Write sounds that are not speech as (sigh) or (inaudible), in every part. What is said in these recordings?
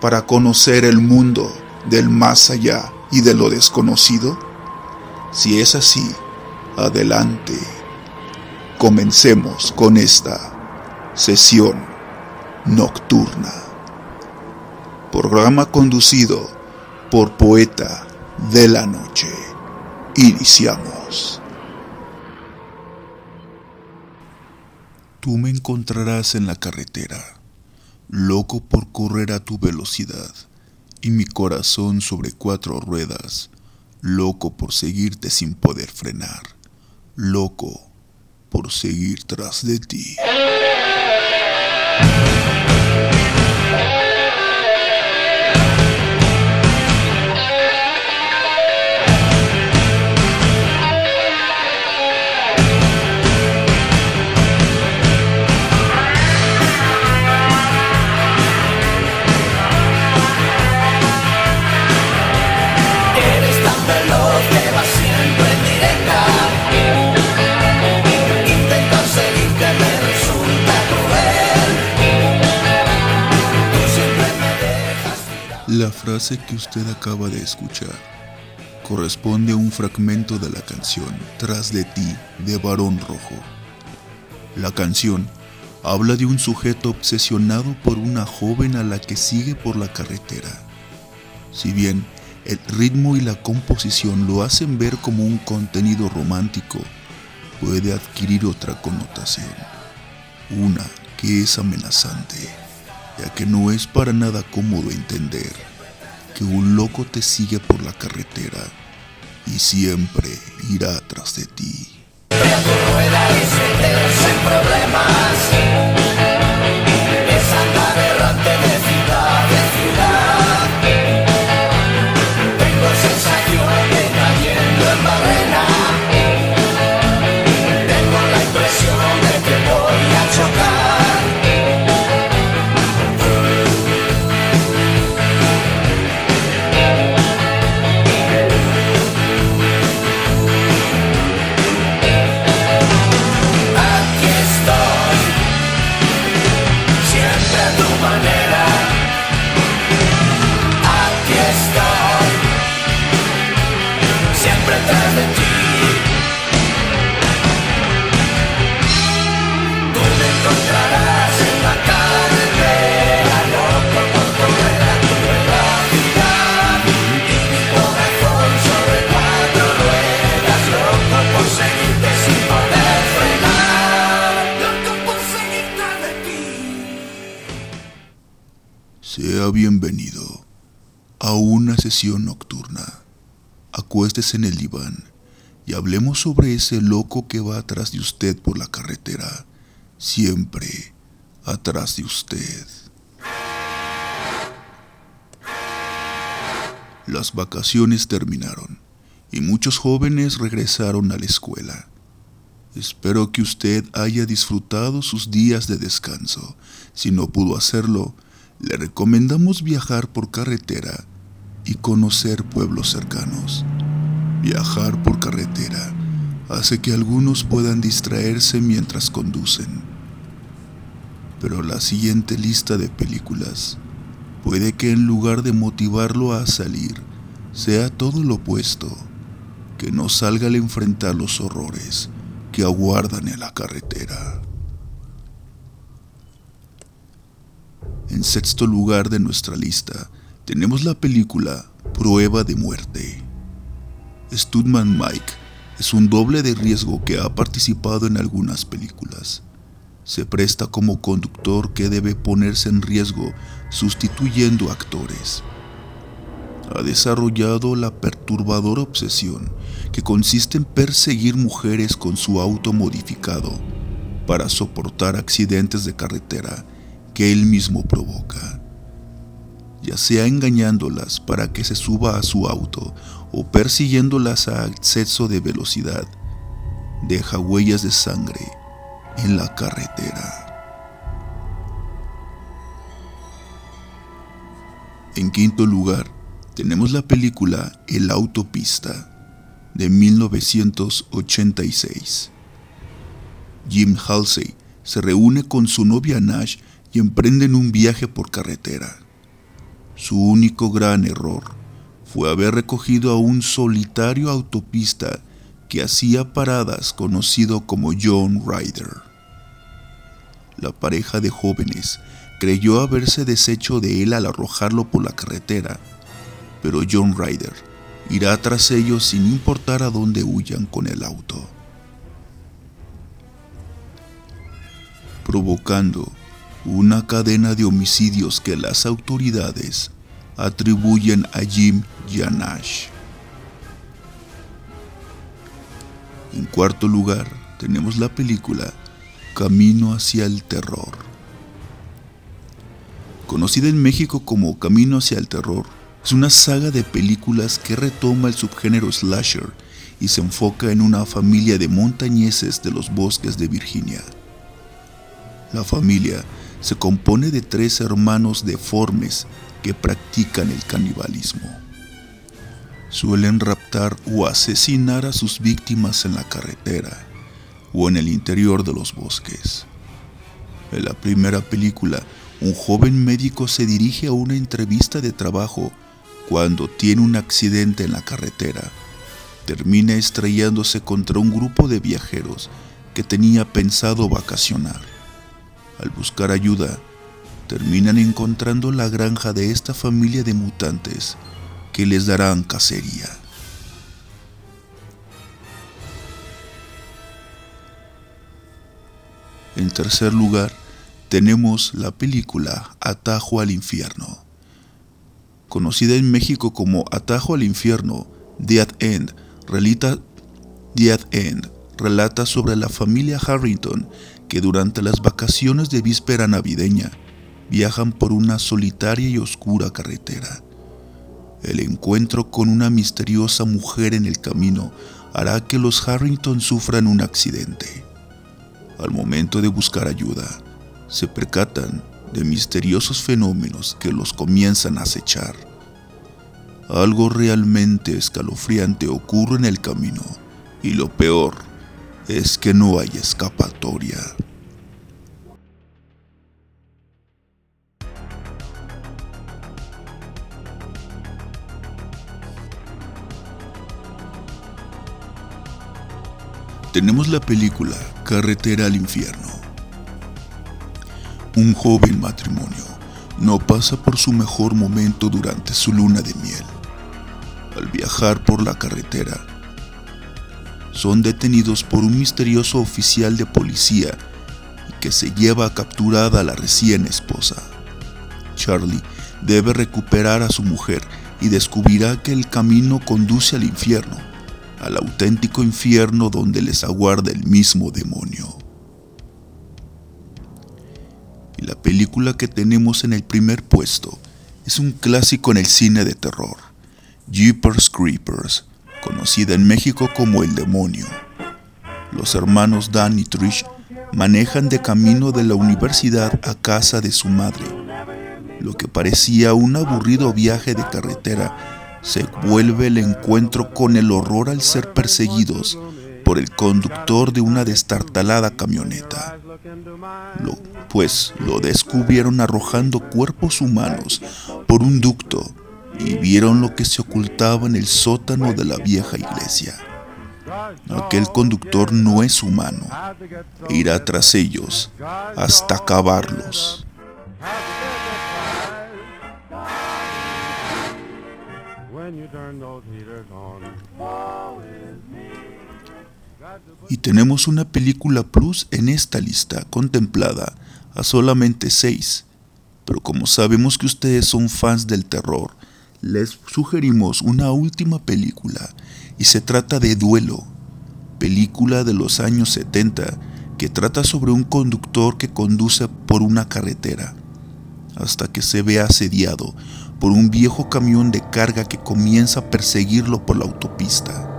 para conocer el mundo del más allá y de lo desconocido? Si es así, adelante. Comencemos con esta sesión nocturna. Programa conducido por Poeta de la Noche. Iniciamos. Tú me encontrarás en la carretera, loco por correr a tu velocidad, y mi corazón sobre cuatro ruedas, loco por seguirte sin poder frenar, loco por seguir tras de ti. Frase que usted acaba de escuchar corresponde a un fragmento de la canción Tras de ti de Barón Rojo. La canción habla de un sujeto obsesionado por una joven a la que sigue por la carretera. Si bien el ritmo y la composición lo hacen ver como un contenido romántico, puede adquirir otra connotación. Una que es amenazante, ya que no es para nada cómodo entender que un loco te sigue por la carretera y siempre irá tras de ti. Bienvenido a una sesión nocturna. Acuéstese en el diván y hablemos sobre ese loco que va atrás de usted por la carretera, siempre atrás de usted. Las vacaciones terminaron y muchos jóvenes regresaron a la escuela. Espero que usted haya disfrutado sus días de descanso. Si no pudo hacerlo, le recomendamos viajar por carretera y conocer pueblos cercanos. Viajar por carretera hace que algunos puedan distraerse mientras conducen. Pero la siguiente lista de películas puede que en lugar de motivarlo a salir, sea todo lo opuesto, que no salga al enfrentar los horrores que aguardan en la carretera. En sexto lugar de nuestra lista tenemos la película Prueba de Muerte. Studman Mike es un doble de riesgo que ha participado en algunas películas. Se presta como conductor que debe ponerse en riesgo sustituyendo actores. Ha desarrollado la perturbadora obsesión que consiste en perseguir mujeres con su auto modificado para soportar accidentes de carretera que él mismo provoca. ya sea engañándolas para que se suba a su auto o persiguiéndolas a exceso de velocidad, deja huellas de sangre en la carretera. En quinto lugar, tenemos la película El Autopista de 1986. Jim Halsey se reúne con su novia Nash emprenden un viaje por carretera. Su único gran error fue haber recogido a un solitario autopista que hacía paradas conocido como John Ryder. La pareja de jóvenes creyó haberse deshecho de él al arrojarlo por la carretera, pero John Ryder irá tras ellos sin importar a dónde huyan con el auto, provocando una cadena de homicidios que las autoridades atribuyen a Jim Nash. En cuarto lugar, tenemos la película Camino hacia el Terror. Conocida en México como Camino hacia el Terror, es una saga de películas que retoma el subgénero slasher y se enfoca en una familia de montañeses de los bosques de Virginia. La familia se compone de tres hermanos deformes que practican el canibalismo. Suelen raptar o asesinar a sus víctimas en la carretera o en el interior de los bosques. En la primera película, un joven médico se dirige a una entrevista de trabajo cuando tiene un accidente en la carretera. Termina estrellándose contra un grupo de viajeros que tenía pensado vacacionar. Al buscar ayuda, terminan encontrando la granja de esta familia de mutantes que les darán cacería. En tercer lugar, tenemos la película Atajo al Infierno. Conocida en México como Atajo al Infierno, Dead End, relata, Dead End relata sobre la familia Harrington que durante las vacaciones de víspera navideña viajan por una solitaria y oscura carretera. El encuentro con una misteriosa mujer en el camino hará que los Harrington sufran un accidente. Al momento de buscar ayuda, se percatan de misteriosos fenómenos que los comienzan a acechar. Algo realmente escalofriante ocurre en el camino y lo peor es que no hay escapatoria. Tenemos la película Carretera al Infierno. Un joven matrimonio no pasa por su mejor momento durante su luna de miel. Al viajar por la carretera, son detenidos por un misterioso oficial de policía que se lleva capturada a la recién esposa. Charlie debe recuperar a su mujer y descubrirá que el camino conduce al infierno, al auténtico infierno donde les aguarda el mismo demonio. Y la película que tenemos en el primer puesto es un clásico en el cine de terror, Jeepers Creepers, conocida en México como El Demonio. Los hermanos Dan y Trish manejan de camino de la universidad a casa de su madre. Lo que parecía un aburrido viaje de carretera se vuelve el encuentro con el horror al ser perseguidos por el conductor de una destartalada camioneta. Pues lo descubrieron arrojando cuerpos humanos por un ducto y vieron lo que se ocultaba en el sótano de la vieja iglesia. Aquel conductor no es humano irá tras ellos hasta acabarlos. Y tenemos una película plus en esta lista contemplada a solamente seis. Pero como sabemos que ustedes son fans del terror, les sugerimos una última película y se trata de Duelo, película de los años 70 que trata sobre un conductor que conduce por una carretera hasta que se ve asediado por un viejo camión de carga que comienza a perseguirlo por la autopista.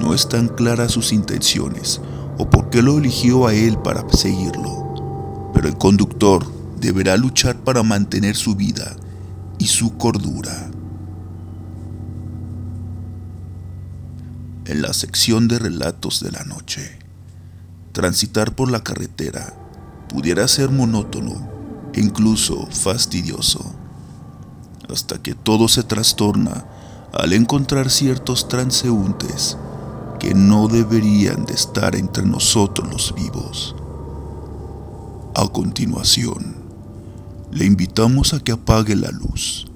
No están claras sus intenciones o por qué lo eligió a él para seguirlo, pero el conductor deberá luchar para mantener su vida y su cordura. En la sección de relatos de la noche, transitar por la carretera pudiera ser monótono e incluso fastidioso, hasta que todo se trastorna al encontrar ciertos transeúntes que no deberían de estar entre nosotros los vivos. A continuación, le invitamos a que apague la luz,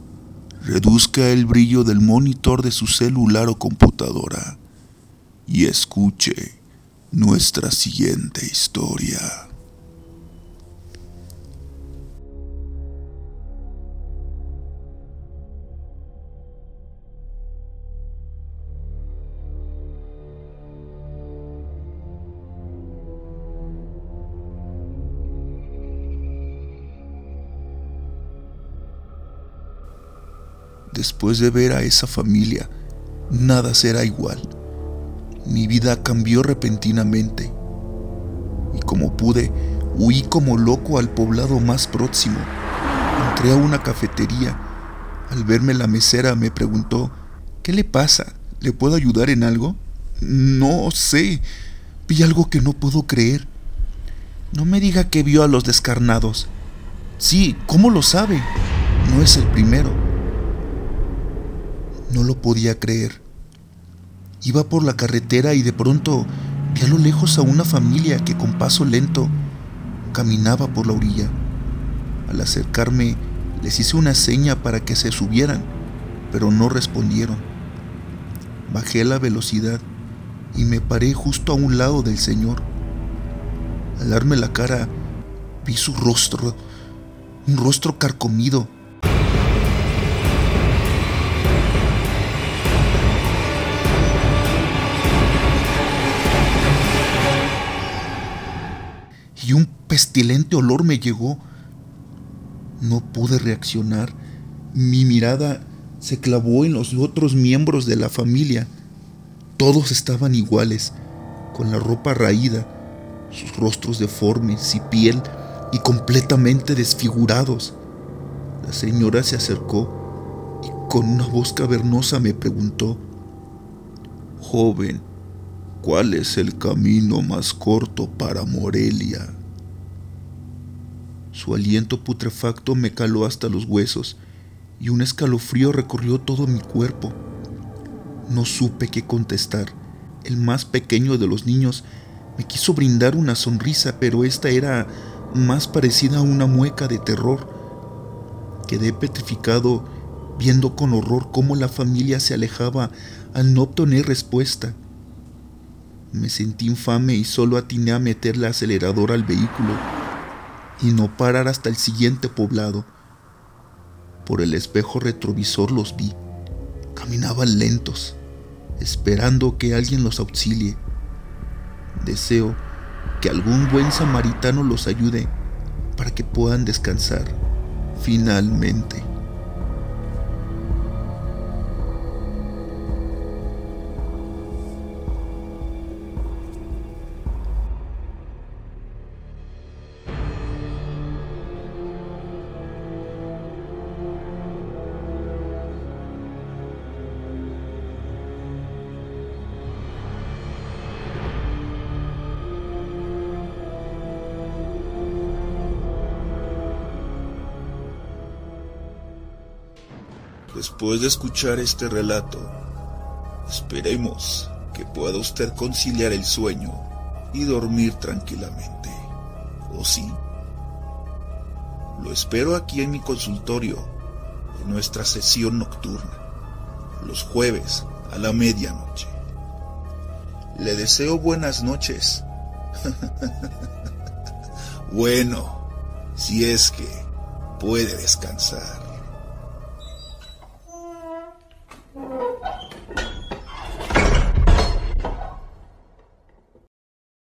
reduzca el brillo del monitor de su celular o computadora y escuche nuestra siguiente historia. Después de ver a esa familia, nada será igual. Mi vida cambió repentinamente y como pude, huí como loco al poblado más próximo. Entré a una cafetería. Al verme la mesera me preguntó, ¿qué le pasa? ¿Le puedo ayudar en algo? No sé. Vi algo que no puedo creer. No me diga que vio a los descarnados. Sí, ¿cómo lo sabe? No es el primero. No lo podía creer. Iba por la carretera y de pronto vi a lo lejos a una familia que con paso lento caminaba por la orilla. Al acercarme les hice una seña para que se subieran, pero no respondieron. Bajé la velocidad y me paré justo a un lado del señor. Al darme la cara, vi su rostro, un rostro carcomido, y un pestilente olor me llegó. No pude reaccionar. Mi mirada se clavó en los otros miembros de la familia. Todos estaban iguales, con la ropa raída, sus rostros deformes y piel y completamente desfigurados. La señora se acercó y con una voz cavernosa me preguntó, Joven, ¿Cuál es el camino más corto para Morelia? Su aliento putrefacto me caló hasta los huesos y un escalofrío recorrió todo mi cuerpo. No supe qué contestar. El más pequeño de los niños me quiso brindar una sonrisa, pero esta era más parecida a una mueca de terror. Quedé petrificado viendo con horror cómo la familia se alejaba al no obtener respuesta. Me sentí infame y solo atiné a meter el acelerador al vehículo y no parar hasta el siguiente poblado. Por el espejo retrovisor los vi. Caminaban lentos, esperando que alguien los auxilie. Deseo que algún buen samaritano los ayude para que puedan descansar finalmente. Después de escuchar este relato, esperemos que pueda usted conciliar el sueño y dormir tranquilamente. ¿O sí? Lo espero aquí en mi consultorio, en nuestra sesión nocturna, los jueves a la medianoche. Le deseo buenas noches. (laughs) bueno, si es que puede descansar.